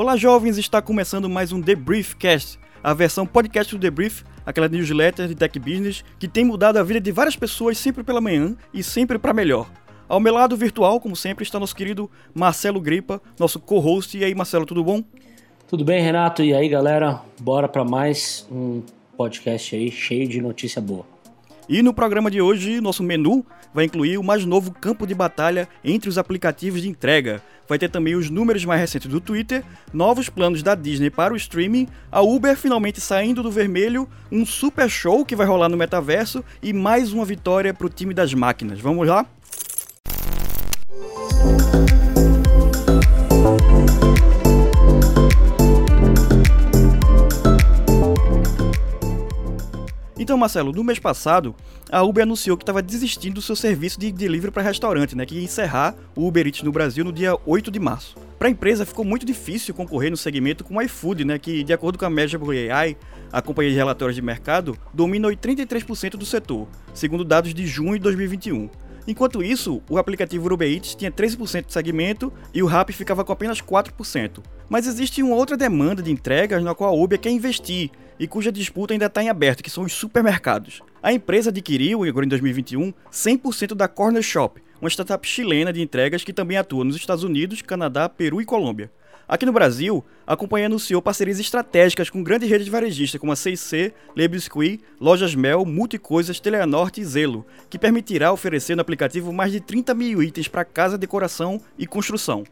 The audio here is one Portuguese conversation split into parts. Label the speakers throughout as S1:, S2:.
S1: Olá, jovens! Está começando mais um The Briefcast, a versão podcast do The Brief, aquela newsletter de tech business que tem mudado a vida de várias pessoas sempre pela manhã e sempre para melhor. Ao meu lado virtual, como sempre, está nosso querido Marcelo Gripa, nosso co-host. E aí, Marcelo, tudo bom?
S2: Tudo bem, Renato? E aí, galera? Bora para mais um podcast aí cheio de notícia boa.
S1: E no programa de hoje, nosso menu vai incluir o mais novo campo de batalha entre os aplicativos de entrega. Vai ter também os números mais recentes do Twitter, novos planos da Disney para o streaming, a Uber finalmente saindo do vermelho, um super show que vai rolar no metaverso e mais uma vitória para o time das máquinas. Vamos lá? Então, Marcelo, no mês passado, a Uber anunciou que estava desistindo do seu serviço de delivery para restaurante, né, que ia encerrar o Uber Eats no Brasil no dia 8 de março. Para a empresa ficou muito difícil concorrer no segmento com o iFood, né, que, de acordo com a Measurable AI, a companhia de relatórios de mercado, domina 83% do setor, segundo dados de junho de 2021. Enquanto isso, o aplicativo Uber Eats tinha 13% de segmento e o Rappi ficava com apenas 4%. Mas existe uma outra demanda de entregas na qual a Uber quer investir e cuja disputa ainda está em aberto, que são os supermercados. A empresa adquiriu, agora em 2021, 100% da Corner Shop, uma startup chilena de entregas que também atua nos Estados Unidos, Canadá, Peru e Colômbia. Aqui no Brasil, a companhia anunciou parcerias estratégicas com grandes redes varejistas como a C&C, Le Biscuit, Lojas Mel, Multicoisas, Teleanorte e Zelo, que permitirá oferecer no aplicativo mais de 30 mil itens para casa, decoração e construção.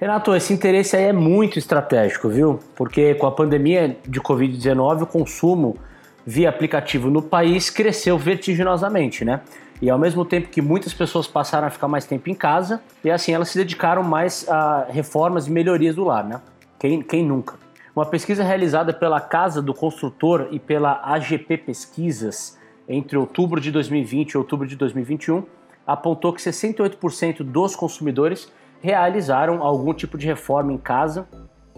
S2: Renato, esse interesse aí é muito estratégico, viu? Porque com a pandemia de Covid-19, o consumo via aplicativo no país cresceu vertiginosamente, né? E ao mesmo tempo que muitas pessoas passaram a ficar mais tempo em casa, e assim elas se dedicaram mais a reformas e melhorias do lar, né? Quem, quem nunca? Uma pesquisa realizada pela Casa do Construtor e pela AGP Pesquisas entre outubro de 2020 e outubro de 2021 apontou que 68% dos consumidores realizaram algum tipo de reforma em casa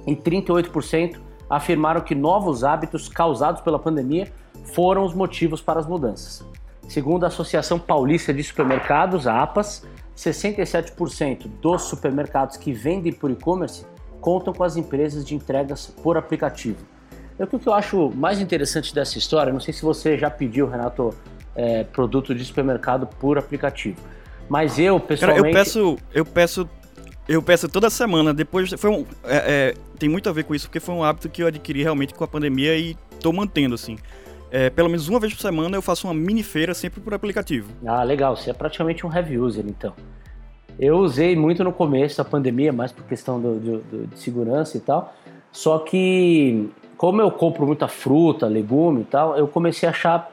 S2: e 38% afirmaram que novos hábitos causados pela pandemia foram os motivos para as mudanças. Segundo a Associação Paulista de Supermercados, a APAS, 67% dos supermercados que vendem por e-commerce contam com as empresas de entregas por aplicativo. O que eu acho mais interessante dessa história, não sei se você já pediu, Renato, é, produto de supermercado por aplicativo, mas eu pessoalmente...
S1: Cara, eu peço, eu peço eu peço toda semana, depois foi um, é, é, tem muito a ver com isso, porque foi um hábito que eu adquiri realmente com a pandemia e estou mantendo, assim. É, pelo menos uma vez por semana eu faço uma mini feira sempre por aplicativo.
S2: Ah, legal. Você é praticamente um heavy user, então. Eu usei muito no começo da pandemia, mais por questão do, do, de segurança e tal. Só que, como eu compro muita fruta, legume e tal, eu comecei a achar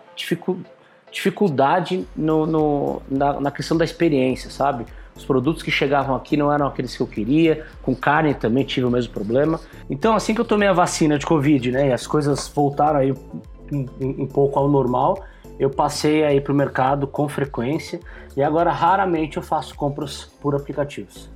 S2: dificuldade no, no na, na questão da experiência, sabe? Os produtos que chegavam aqui não eram aqueles que eu queria. Com carne também tive o mesmo problema. Então, assim que eu tomei a vacina de Covid, né, e as coisas voltaram aí um, um pouco ao normal, eu passei aí para o mercado com frequência e agora raramente eu faço compras por aplicativos.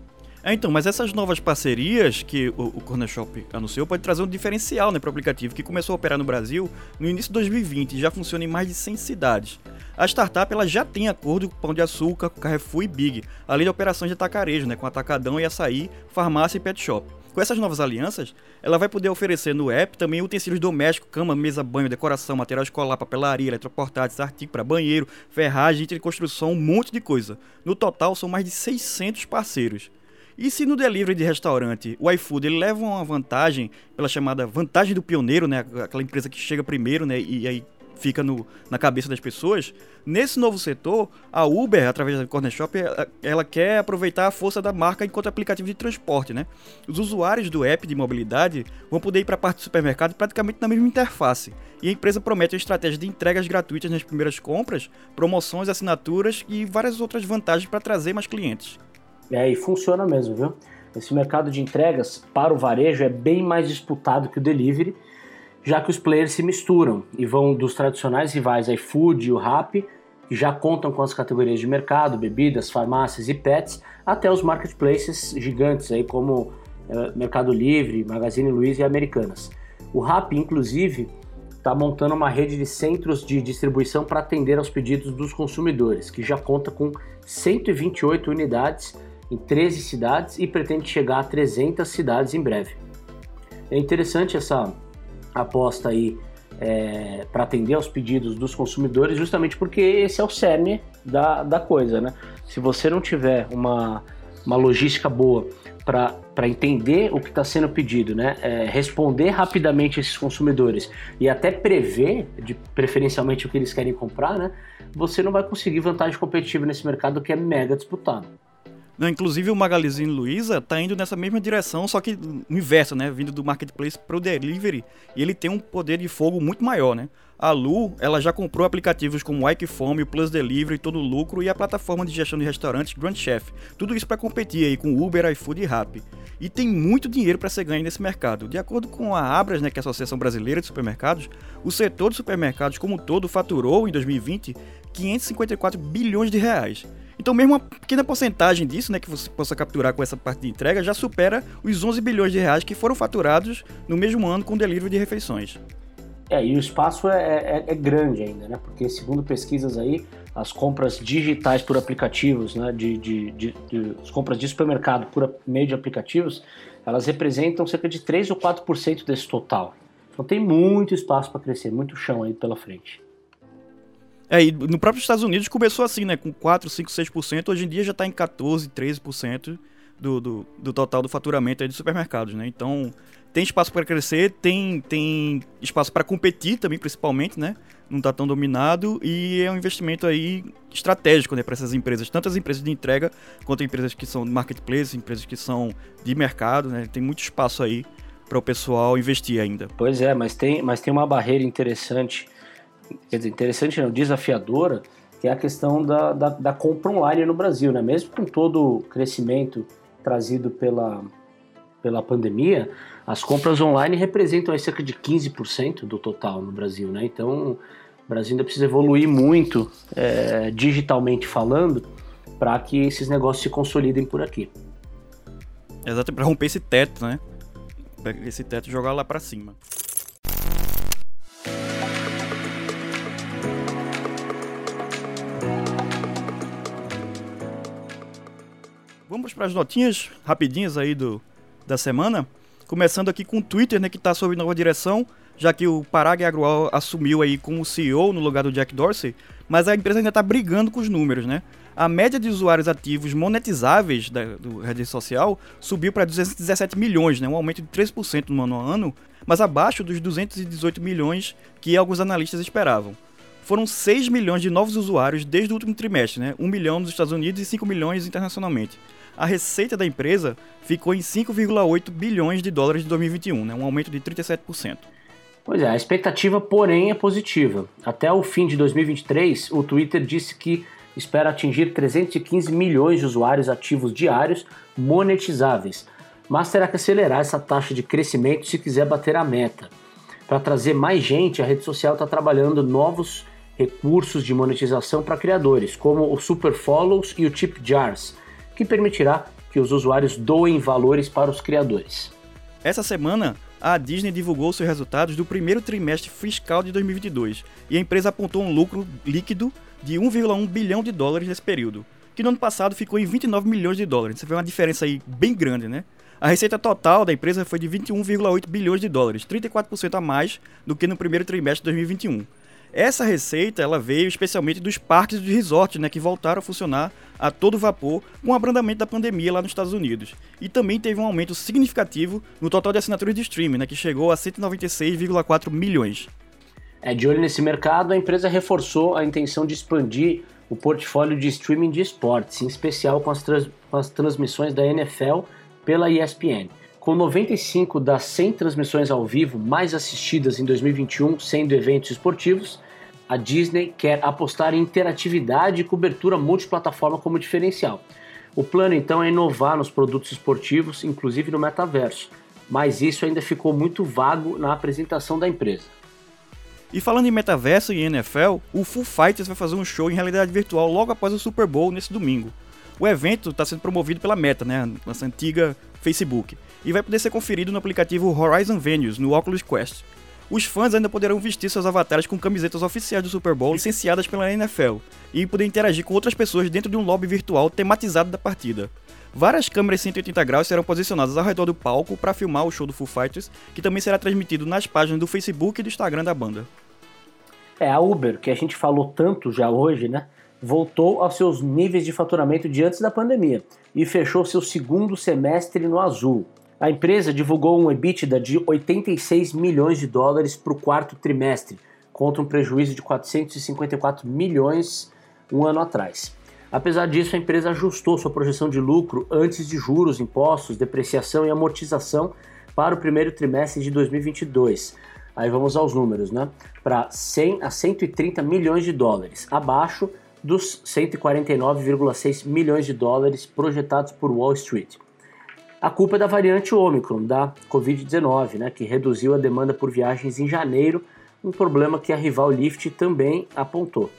S1: É, então, mas essas novas parcerias que o, o Corner Shop anunciou pode trazer um diferencial né, para o aplicativo, que começou a operar no Brasil no início de 2020 e já funciona em mais de 100 cidades. A startup ela já tem acordo com Pão de Açúcar, Carrefour e Big, além de operações de atacarejo, né, com Atacadão e Açaí, farmácia e pet shop. Com essas novas alianças, ela vai poder oferecer no app também utensílios domésticos, cama, mesa, banho, decoração, material escolar, papelaria, eletroportáteis, artigos para banheiro, ferragem, de construção, um monte de coisa. No total, são mais de 600 parceiros. E se no delivery de restaurante o iFood ele leva uma vantagem pela chamada vantagem do pioneiro, né, aquela empresa que chega primeiro, né, e aí fica no, na cabeça das pessoas. Nesse novo setor, a Uber, através da Corner Shop, ela, ela, quer aproveitar a força da marca enquanto aplicativo de transporte, né? Os usuários do app de mobilidade vão poder ir para a parte do supermercado praticamente na mesma interface. E a empresa promete uma estratégia de entregas gratuitas nas primeiras compras, promoções, assinaturas e várias outras vantagens para trazer mais clientes.
S2: É, e funciona mesmo, viu? Esse mercado de entregas para o varejo é bem mais disputado que o delivery já que os players se misturam e vão dos tradicionais rivais iFood e o Rappi, que já contam com as categorias de mercado, bebidas, farmácias e pets, até os marketplaces gigantes aí como é, Mercado Livre, Magazine Luiza e Americanas. O Rappi, inclusive, está montando uma rede de centros de distribuição para atender aos pedidos dos consumidores, que já conta com 128 unidades em 13 cidades e pretende chegar a 300 cidades em breve. É interessante essa aposta aí é, para atender aos pedidos dos consumidores, justamente porque esse é o cerne da, da coisa, né? Se você não tiver uma, uma logística boa para entender o que está sendo pedido, né? É, responder rapidamente esses consumidores e até prever, de, preferencialmente, o que eles querem comprar, né? Você não vai conseguir vantagem competitiva nesse mercado que é mega disputado.
S1: Inclusive o Magazine Luiza está indo nessa mesma direção, só que no inverso, né? Vindo do marketplace para o delivery, e ele tem um poder de fogo muito maior, né? A Lu, ela já comprou aplicativos como o Ike o Plus Delivery, Todo Lucro e a plataforma de gestão de restaurantes Grand Chef. Tudo isso para competir aí com Uber, iFood e Rappi. E tem muito dinheiro para ser ganho nesse mercado. De acordo com a Abras, né, que é a Associação Brasileira de Supermercados, o setor de supermercados como um todo faturou em 2020 554 bilhões de reais. Então, mesmo uma pequena porcentagem disso, né, que você possa capturar com essa parte de entrega, já supera os 11 bilhões de reais que foram faturados no mesmo ano com o delivery de refeições.
S2: É, e o espaço é, é, é, grande ainda, né? Porque segundo pesquisas aí, as compras digitais por aplicativos, né? De, de, de, de as compras de supermercado por meio de aplicativos, elas representam cerca de 3 ou 4% desse total. Então tem muito espaço para crescer, muito chão aí pela frente.
S1: É, e no próprio Estados Unidos começou assim, né? Com 4, 5, 6%, hoje em dia já está em 14, 13% do, do, do total do faturamento de supermercados, né? Então tem espaço para crescer, tem, tem espaço para competir também, principalmente, né? Não está tão dominado e é um investimento aí estratégico, né, para essas empresas, tanto as empresas de entrega quanto empresas que são de marketplace, empresas que são de mercado, né? Tem muito espaço aí para o pessoal investir ainda.
S2: Pois é, mas tem, mas tem uma barreira interessante quer dizer, interessante não, desafiadora, que é a questão da, da, da, compra online no Brasil, né? Mesmo com todo o crescimento trazido pela, pela pandemia, as compras online representam cerca de 15% do total no Brasil, né? Então, o Brasil ainda precisa evoluir muito, é, digitalmente falando, para que esses negócios se consolidem por aqui.
S1: Exato, para romper esse teto, né? Esse teto jogar lá para cima. Vamos para as notinhas rapidinhas aí do, da semana. Começando aqui com o Twitter, né, que está sob nova direção, já que o Parag Agrawal assumiu aí como CEO no lugar do Jack Dorsey, mas a empresa ainda está brigando com os números, né? A média de usuários ativos monetizáveis da do rede social subiu para 217 milhões, né, um aumento de 3% no ano a ano, mas abaixo dos 218 milhões que alguns analistas esperavam. Foram 6 milhões de novos usuários desde o último trimestre, né? 1 milhão nos Estados Unidos e 5 milhões internacionalmente a receita da empresa ficou em 5,8 bilhões de dólares de 2021, né, um aumento de 37%.
S2: Pois é, a expectativa, porém, é positiva. Até o fim de 2023, o Twitter disse que espera atingir 315 milhões de usuários ativos diários monetizáveis, mas terá que acelerar essa taxa de crescimento se quiser bater a meta. Para trazer mais gente, a rede social está trabalhando novos recursos de monetização para criadores, como o Super Follows e o Tip Jars, que permitirá que os usuários doem valores para os criadores.
S1: Essa semana, a Disney divulgou seus resultados do primeiro trimestre fiscal de 2022 e a empresa apontou um lucro líquido de 1,1 bilhão de dólares nesse período, que no ano passado ficou em 29 milhões de dólares. Você vê uma diferença aí bem grande, né? A receita total da empresa foi de 21,8 bilhões de dólares, 34% a mais do que no primeiro trimestre de 2021. Essa receita ela veio especialmente dos parques de resort, né, que voltaram a funcionar a todo vapor com o abrandamento da pandemia lá nos Estados Unidos. E também teve um aumento significativo no total de assinaturas de streaming, né, que chegou a 196,4 milhões.
S2: É, de olho nesse mercado, a empresa reforçou a intenção de expandir o portfólio de streaming de esportes, em especial com as, trans com as transmissões da NFL pela ESPN. Com 95 das 100 transmissões ao vivo mais assistidas em 2021 sendo eventos esportivos, a Disney quer apostar em interatividade e cobertura multiplataforma como diferencial. O plano então é inovar nos produtos esportivos, inclusive no metaverso, mas isso ainda ficou muito vago na apresentação da empresa.
S1: E falando em metaverso e NFL, o Full Fighters vai fazer um show em realidade virtual logo após o Super Bowl nesse domingo. O evento está sendo promovido pela Meta, né, nossa antiga Facebook, e vai poder ser conferido no aplicativo Horizon Venues no Oculus Quest. Os fãs ainda poderão vestir seus avatares com camisetas oficiais do Super Bowl licenciadas pela NFL e poder interagir com outras pessoas dentro de um lobby virtual tematizado da partida. várias câmeras 180 graus serão posicionadas ao redor do palco para filmar o show do Foo Fighters, que também será transmitido nas páginas do Facebook e do Instagram da banda.
S2: É, a Uber, que a gente falou tanto já hoje, né? Voltou aos seus níveis de faturamento de antes da pandemia e fechou seu segundo semestre no azul. A empresa divulgou um EBITDA de 86 milhões de dólares para o quarto trimestre, contra um prejuízo de 454 milhões um ano atrás. Apesar disso, a empresa ajustou sua projeção de lucro antes de juros, impostos, depreciação e amortização para o primeiro trimestre de 2022. Aí vamos aos números, né? Para 100 a 130 milhões de dólares, abaixo dos 149,6 milhões de dólares projetados por Wall Street. A culpa é da variante Omicron da Covid-19, né, que reduziu a demanda por viagens em janeiro, um problema que a rival Lyft também apontou.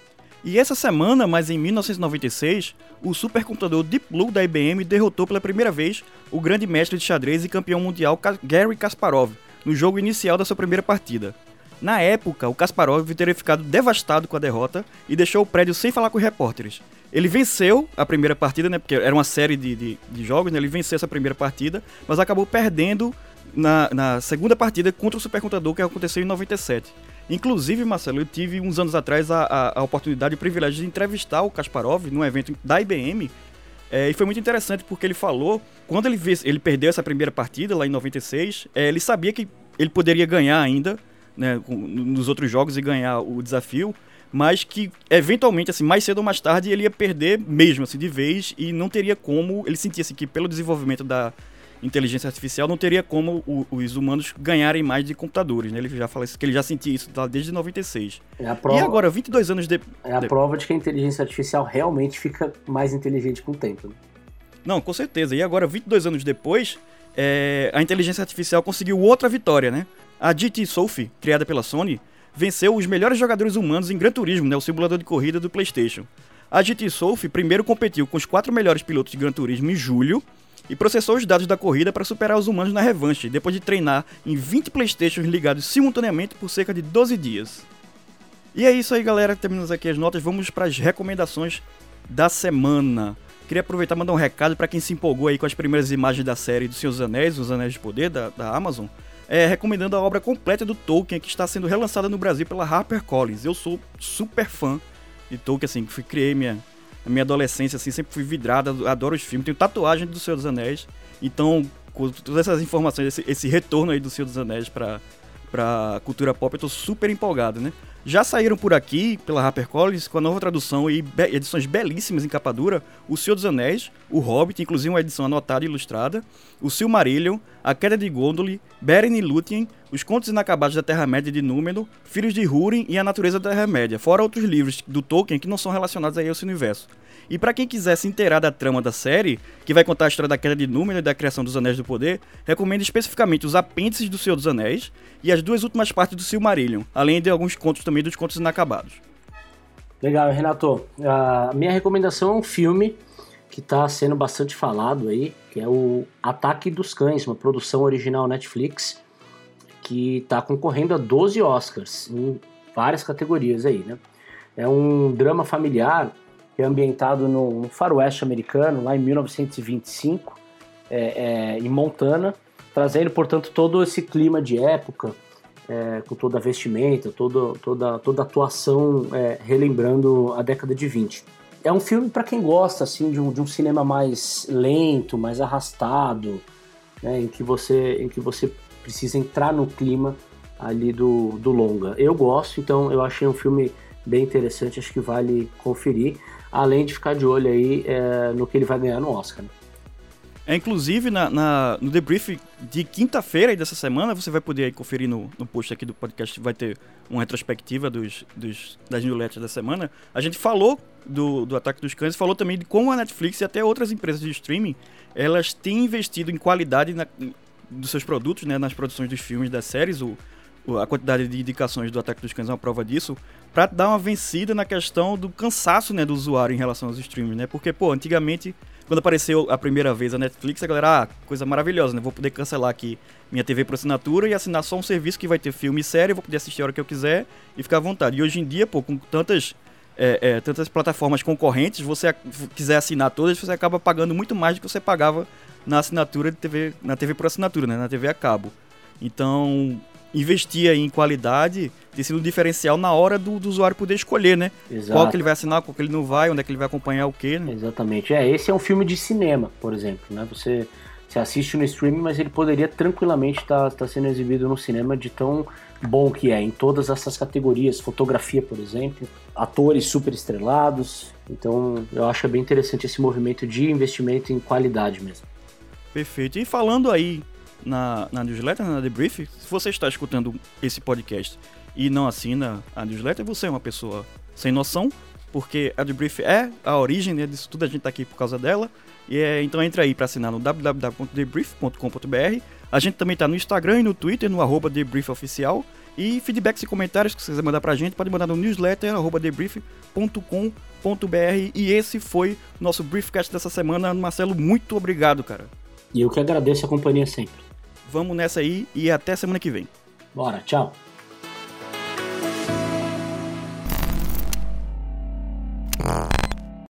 S1: E essa semana, mas em 1996, o supercomputador Deep Blue da IBM derrotou pela primeira vez o grande mestre de xadrez e campeão mundial Gary Kasparov no jogo inicial da sua primeira partida. Na época, o Kasparov teria ficado devastado com a derrota e deixou o prédio sem falar com os repórteres. Ele venceu a primeira partida, né, porque era uma série de, de, de jogos, né, ele venceu essa primeira partida, mas acabou perdendo na, na segunda partida contra o supercomputador que aconteceu em 97. Inclusive, Marcelo, eu tive uns anos atrás a, a, a oportunidade e o privilégio de entrevistar o Kasparov num evento da IBM. É, e foi muito interessante porque ele falou, quando ele, ele perdeu essa primeira partida lá em 96, é, ele sabia que ele poderia ganhar ainda né, nos outros jogos e ganhar o desafio, mas que eventualmente, assim, mais cedo ou mais tarde, ele ia perder mesmo, assim, de vez e não teria como, ele sentia assim, que pelo desenvolvimento da, inteligência artificial, não teria como o, os humanos ganharem mais de computadores, né? Ele já fala isso, que ele já sentia isso desde 96. É prova, e agora, 22 anos depois...
S2: É a de... prova de que a inteligência artificial realmente fica mais inteligente com o tempo. Né?
S1: Não, com certeza. E agora, 22 anos depois, é, a inteligência artificial conseguiu outra vitória, né? A GT Sophie, criada pela Sony, venceu os melhores jogadores humanos em Gran Turismo, né? O simulador de corrida do PlayStation. A GT Sophie primeiro competiu com os quatro melhores pilotos de Gran Turismo em julho e processou os dados da corrida para superar os humanos na revanche, depois de treinar em 20 Playstations ligados simultaneamente por cerca de 12 dias. E é isso aí, galera. Terminamos aqui as notas. Vamos para as recomendações da semana. Queria aproveitar e mandar um recado para quem se empolgou aí com as primeiras imagens da série dos Seus Anéis, Os Anéis de Poder, da, da Amazon. É, recomendando a obra completa do Tolkien, que está sendo relançada no Brasil pela HarperCollins. Eu sou super fã de Tolkien, assim, que criei minha, na minha adolescência, assim, sempre fui vidrada, adoro os filmes, tenho tatuagem do Senhor dos Anéis. Então, com todas essas informações, esse, esse retorno aí do Senhor dos Anéis pra, pra cultura pop, eu tô super empolgado, né? Já saíram por aqui, pela HarperCollins, com a nova tradução e be edições belíssimas em capa dura, O Senhor dos Anéis, O Hobbit, inclusive uma edição anotada e ilustrada, O Silmarillion, A Queda de Gondolin, Beren e Lúthien, Os Contos Inacabados da Terra-média de Númenor, Filhos de Húrin e A Natureza da Terra-média, fora outros livros do Tolkien que não são relacionados a esse universo. E para quem quiser se inteirar da trama da série, que vai contar a história da queda de Númenor e da criação dos Anéis do Poder, recomendo especificamente os apêndices do Senhor dos Anéis e as duas últimas partes do Silmarillion, além de alguns contos também dos contos inacabados.
S2: Legal, Renato. A minha recomendação é um filme que está sendo bastante falado aí, que é o Ataque dos Cães, uma produção original Netflix, que está concorrendo a 12 Oscars em várias categorias aí, né? É um drama familiar que é ambientado no, faroeste americano, lá em 1925, é, é, em Montana, trazendo, portanto, todo esse clima de época, é, com toda a vestimenta, todo, toda, toda a atuação é, relembrando a década de 20. É um filme para quem gosta assim de um, de um cinema mais lento, mais arrastado, né, em, que você, em que você precisa entrar no clima ali do, do longa. Eu gosto, então eu achei um filme bem interessante, acho que vale conferir além de ficar de olho aí é, no que ele vai ganhar no Oscar.
S1: É, inclusive, na, na, no debrief de quinta-feira dessa semana, você vai poder conferir no, no post aqui do podcast, vai ter uma retrospectiva dos, dos, das newsletters da semana. A gente falou do, do Ataque dos Cães, falou também de como a Netflix e até outras empresas de streaming, elas têm investido em qualidade na, dos seus produtos, né, nas produções dos filmes, das séries, o, a quantidade de indicações do Ataque dos Cães é uma prova disso, para dar uma vencida na questão do cansaço, né, do usuário em relação aos streams, né? Porque, pô, antigamente, quando apareceu a primeira vez a Netflix, a galera, ah, coisa maravilhosa, né? Vou poder cancelar aqui minha TV por assinatura e assinar só um serviço que vai ter filme e série, vou poder assistir a hora que eu quiser e ficar à vontade. E hoje em dia, pô, com tantas é, é, tantas plataformas concorrentes, você quiser assinar todas, você acaba pagando muito mais do que você pagava na assinatura de TV, na TV por assinatura, né? Na TV a cabo. Então, investir em qualidade tem sido um diferencial na hora do, do usuário poder escolher, né? Exato. Qual que ele vai assinar, qual que ele não vai, onde é que ele vai acompanhar o quê, né?
S2: Exatamente. É, esse é um filme de cinema, por exemplo, né? Você, você assiste no streaming, mas ele poderia tranquilamente estar tá, tá sendo exibido no cinema de tão bom que é, em todas essas categorias, fotografia, por exemplo, atores super estrelados. Então, eu acho bem interessante esse movimento de investimento em qualidade mesmo.
S1: Perfeito. E falando aí na, na newsletter, na debrief, se você está escutando esse podcast e não assina a newsletter, você é uma pessoa sem noção, porque a debrief é a origem né, disso tudo, a gente está aqui por causa dela. E é, então entra aí para assinar no www.debrief.com.br. A gente também está no Instagram e no Twitter, no arroba debriefoficial. E feedbacks e comentários que você quiser mandar pra gente, pode mandar no newsletter, arroba debrief.com.br. E esse foi nosso Briefcast dessa semana. Marcelo, muito obrigado, cara.
S2: E eu que agradeço a companhia sempre.
S1: Vamos nessa aí e até semana que vem.
S2: Bora, tchau.